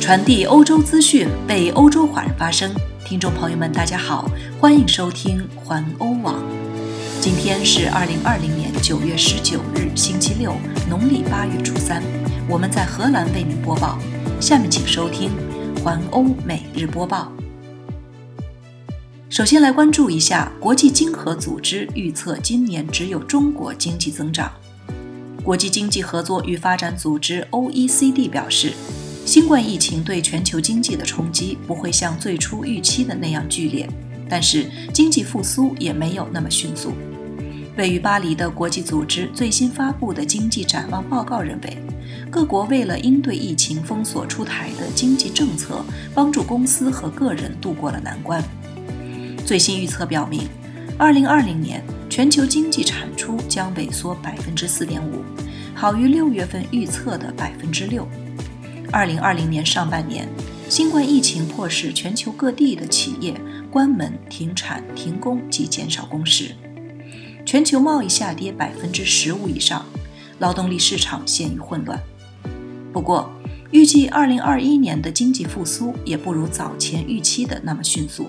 传递欧洲资讯，为欧洲华人发声。听众朋友们，大家好，欢迎收听环欧网。今天是二零二零年九月十九日，星期六，农历八月初三。我们在荷兰为您播报。下面请收听环欧每日播报。首先来关注一下国际经合组织预测今年只有中国经济增长。国际经济合作与发展组织 （OECD） 表示。新冠疫情对全球经济的冲击不会像最初预期的那样剧烈，但是经济复苏也没有那么迅速。位于巴黎的国际组织最新发布的经济展望报告认为，各国为了应对疫情封锁出台的经济政策，帮助公司和个人度过了难关。最新预测表明，2020年全球经济产出将萎缩4.5%，好于六月份预测的6%。二零二零年上半年，新冠疫情迫使全球各地的企业关门、停产、停工及减少工时，全球贸易下跌百分之十五以上，劳动力市场陷于混乱。不过，预计二零二一年的经济复苏也不如早前预期的那么迅速。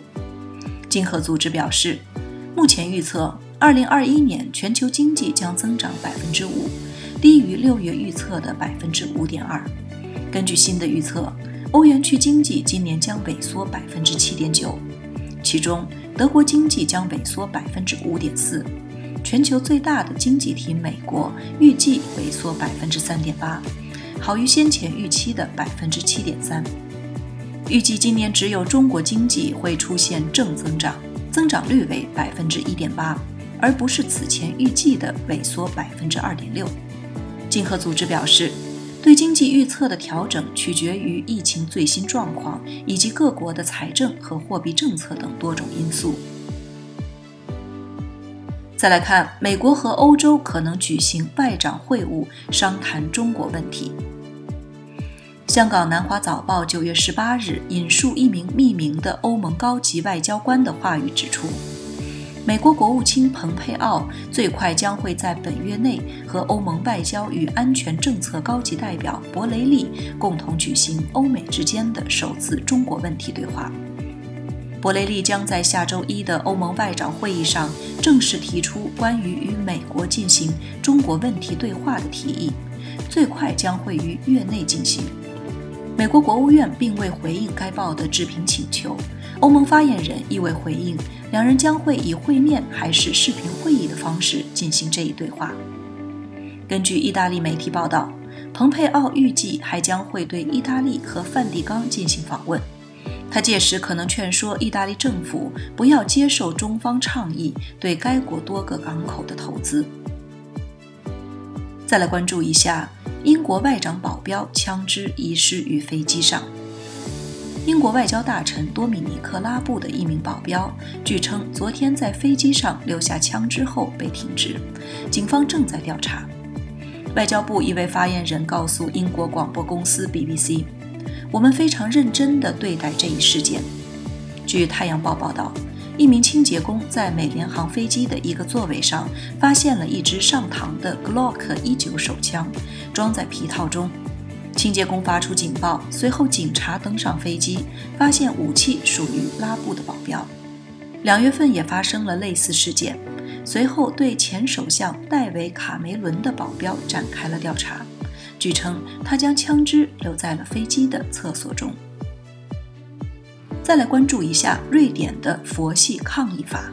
经合组织表示，目前预测二零二一年全球经济将增长百分之五，低于六月预测的百分之五点二。根据新的预测，欧元区经济今年将萎缩百分之七点九，其中德国经济将萎缩百分之五点四，全球最大的经济体美国预计萎缩百分之三点八，好于先前预期的百分之七点三。预计今年只有中国经济会出现正增长，增长率为百分之一点八，而不是此前预计的萎缩百分之二点六。经合组织表示。对经济预测的调整取决于疫情最新状况以及各国的财政和货币政策等多种因素。再来看，美国和欧洲可能举行外长会晤，商谈中国问题。香港南华早报九月十八日引述一名匿名的欧盟高级外交官的话语指出。美国国务卿蓬佩奥最快将会在本月内和欧盟外交与安全政策高级代表博雷利共同举行欧美之间的首次中国问题对话。博雷利将在下周一的欧盟外长会议上正式提出关于与美国进行中国问题对话的提议，最快将会于月内进行。美国国务院并未回应该报的置评请求。欧盟发言人亦未回应，两人将会以会面还是视频会议的方式进行这一对话。根据意大利媒体报道，蓬佩奥预计还将会对意大利和梵蒂冈进行访问，他届时可能劝说意大利政府不要接受中方倡议对该国多个港口的投资。再来关注一下英国外长保镖枪支遗失于飞机上。英国外交大臣多米尼克·拉布的一名保镖，据称昨天在飞机上留下枪支后被停职，警方正在调查。外交部一位发言人告诉英国广播公司 BBC：“ 我们非常认真地对待这一事件。”据《太阳报》报道，一名清洁工在美联航飞机的一个座位上发现了一支上膛的 Glock 19手枪，装在皮套中。清洁工发出警报，随后警察登上飞机，发现武器属于拉布的保镖。两月份也发生了类似事件，随后对前首相戴维·卡梅伦的保镖展开了调查。据称，他将枪支留在了飞机的厕所中。再来关注一下瑞典的佛系抗议法。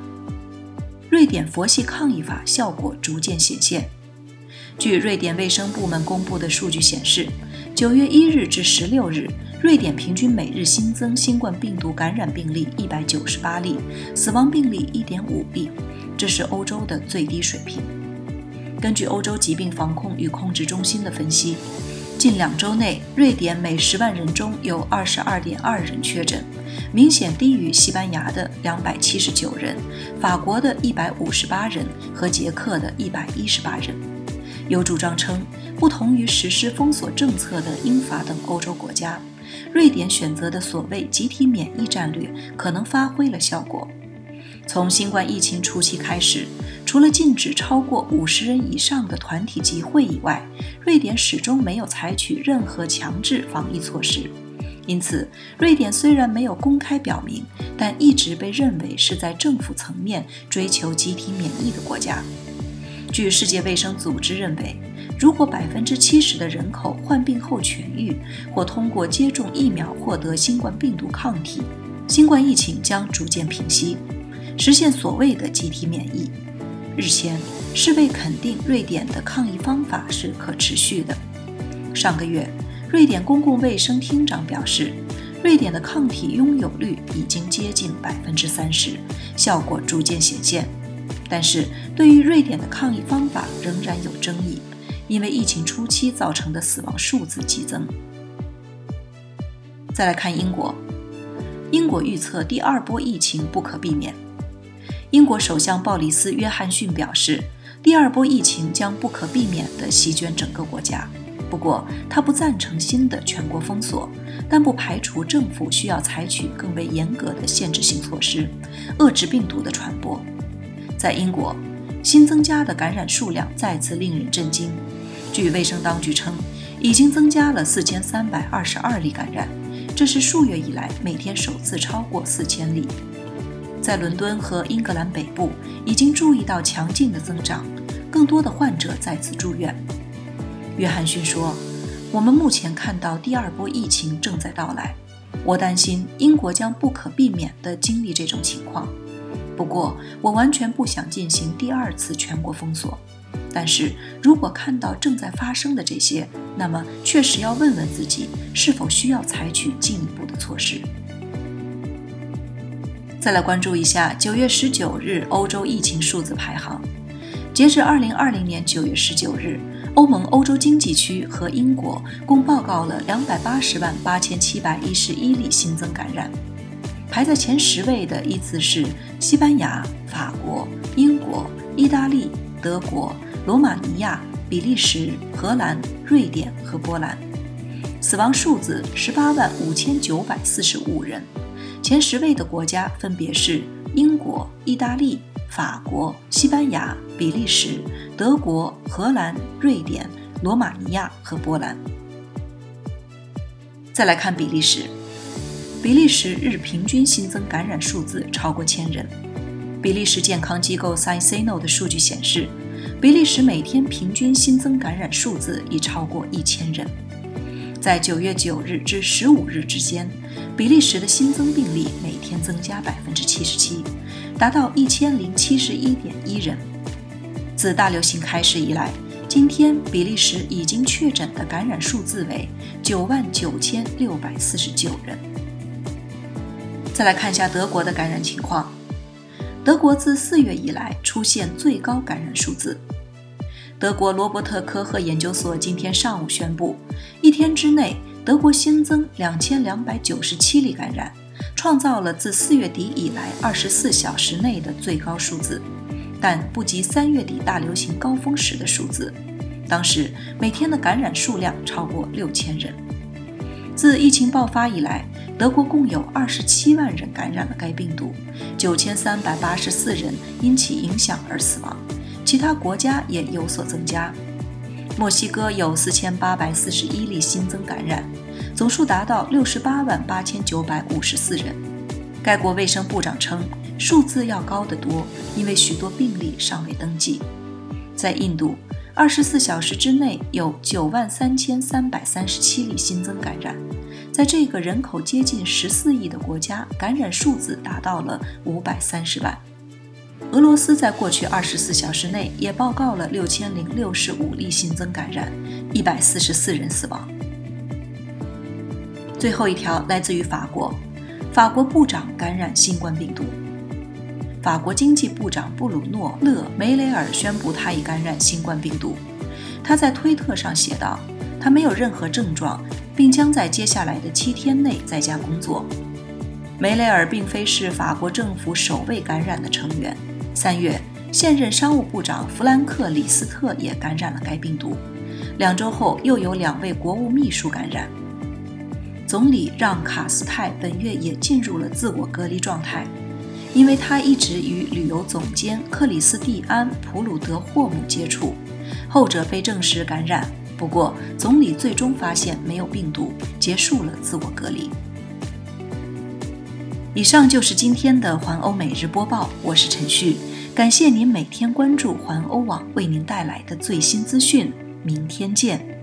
瑞典佛系抗议法效果逐渐显现。据瑞典卫生部门公布的数据显示。九月一日至十六日，瑞典平均每日新增新冠病毒感染病例一百九十八例，死亡病例一点五例，这是欧洲的最低水平。根据欧洲疾病防控与控制中心的分析，近两周内，瑞典每十万人中有二十二点二人确诊，明显低于西班牙的两百七十九人、法国的一百五十八人和捷克的一百一十八人。有主张称。不同于实施封锁政策的英法等欧洲国家，瑞典选择的所谓集体免疫战略可能发挥了效果。从新冠疫情初期开始，除了禁止超过五十人以上的团体集会以外，瑞典始终没有采取任何强制防疫措施。因此，瑞典虽然没有公开表明，但一直被认为是在政府层面追求集体免疫的国家。据世界卫生组织认为，如果百分之七十的人口患病后痊愈，或通过接种疫苗获得新冠病毒抗体，新冠疫情将逐渐平息，实现所谓的集体免疫。日前，世卫肯定瑞典的抗疫方法是可持续的。上个月。瑞典公共卫生厅长表示，瑞典的抗体拥有率已经接近百分之三十，效果逐渐显现。但是，对于瑞典的抗疫方法仍然有争议，因为疫情初期造成的死亡数字激增。再来看英国，英国预测第二波疫情不可避免。英国首相鲍里斯·约翰逊表示，第二波疫情将不可避免地席卷整个国家。不过，他不赞成新的全国封锁，但不排除政府需要采取更为严格的限制性措施，遏制病毒的传播。在英国，新增加的感染数量再次令人震惊。据卫生当局称，已经增加了四千三百二十二例感染，这是数月以来每天首次超过四千例。在伦敦和英格兰北部，已经注意到强劲的增长，更多的患者再次住院。约翰逊说：“我们目前看到第二波疫情正在到来，我担心英国将不可避免地经历这种情况。不过，我完全不想进行第二次全国封锁。但是如果看到正在发生的这些，那么确实要问问自己是否需要采取进一步的措施。”再来关注一下九月十九日欧洲疫情数字排行，截至二零二零年九月十九日。欧盟欧洲经济区和英国共报告了两百八十万八千七百一十一例新增感染，排在前十位的依次是西班牙、法国、英国、意大利、德国、罗马尼亚、比利时、荷兰、瑞典和波兰。死亡数字十八万五千九百四十五人，前十位的国家分别是英国、意大利。法国、西班牙、比利时、德国、荷兰、瑞典、罗马尼亚和波兰。再来看比利时，比利时日平均新增感染数字超过千人。比利时健康机构 s c i e n o 的数据显示，比利时每天平均新增感染数字已超过一千人。在九月九日至十五日之间，比利时的新增病例每天增加百分之七十七。达到一千零七十一点一人。自大流行开始以来，今天比利时已经确诊的感染数字为九万九千六百四十九人。再来看一下德国的感染情况。德国自四月以来出现最高感染数字。德国罗伯特科赫研究所今天上午宣布，一天之内德国新增两千两百九十七例感染。创造了自四月底以来二十四小时内的最高数字，但不及三月底大流行高峰时的数字。当时每天的感染数量超过六千人。自疫情爆发以来，德国共有二十七万人感染了该病毒，九千三百八十四人因其影响而死亡。其他国家也有所增加。墨西哥有四千八百四十一例新增感染。总数达到六十八万八千九百五十四人。该国卫生部长称，数字要高得多，因为许多病例尚未登记。在印度，二十四小时之内有九万三千三百三十七例新增感染。在这个人口接近十四亿的国家，感染数字达到了五百三十万。俄罗斯在过去二十四小时内也报告了六千零六十五例新增感染，一百四十四人死亡。最后一条来自于法国，法国部长感染新冠病毒。法国经济部长布鲁诺·勒梅雷尔宣布他已感染新冠病毒。他在推特上写道：“他没有任何症状，并将在接下来的七天内在家工作。”梅雷尔并非是法国政府首位感染的成员。三月，现任商务部长弗兰克·李斯特也感染了该病毒。两周后，又有两位国务秘书感染。总理让·卡斯泰本月也进入了自我隔离状态，因为他一直与旅游总监克里斯蒂安·普鲁德霍姆接触，后者被证实感染。不过，总理最终发现没有病毒，结束了自我隔离。以上就是今天的环欧每日播报，我是陈旭，感谢您每天关注环欧网为您带来的最新资讯，明天见。